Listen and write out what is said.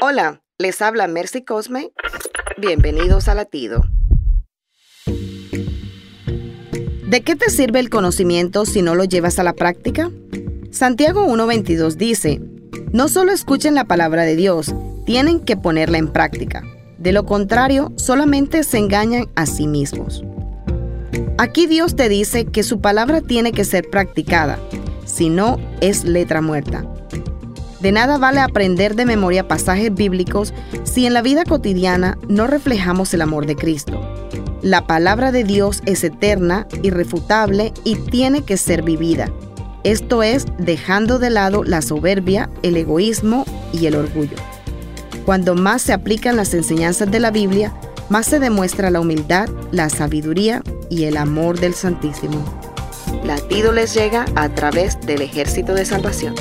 Hola, les habla Mercy Cosme. Bienvenidos a Latido. ¿De qué te sirve el conocimiento si no lo llevas a la práctica? Santiago 1.22 dice, no solo escuchen la palabra de Dios, tienen que ponerla en práctica. De lo contrario, solamente se engañan a sí mismos. Aquí Dios te dice que su palabra tiene que ser practicada, si no es letra muerta. De nada vale aprender de memoria pasajes bíblicos si en la vida cotidiana no reflejamos el amor de Cristo. La palabra de Dios es eterna, irrefutable y tiene que ser vivida. Esto es dejando de lado la soberbia, el egoísmo y el orgullo. Cuando más se aplican las enseñanzas de la Biblia, más se demuestra la humildad, la sabiduría y el amor del Santísimo. Latido les llega a través del ejército de salvación.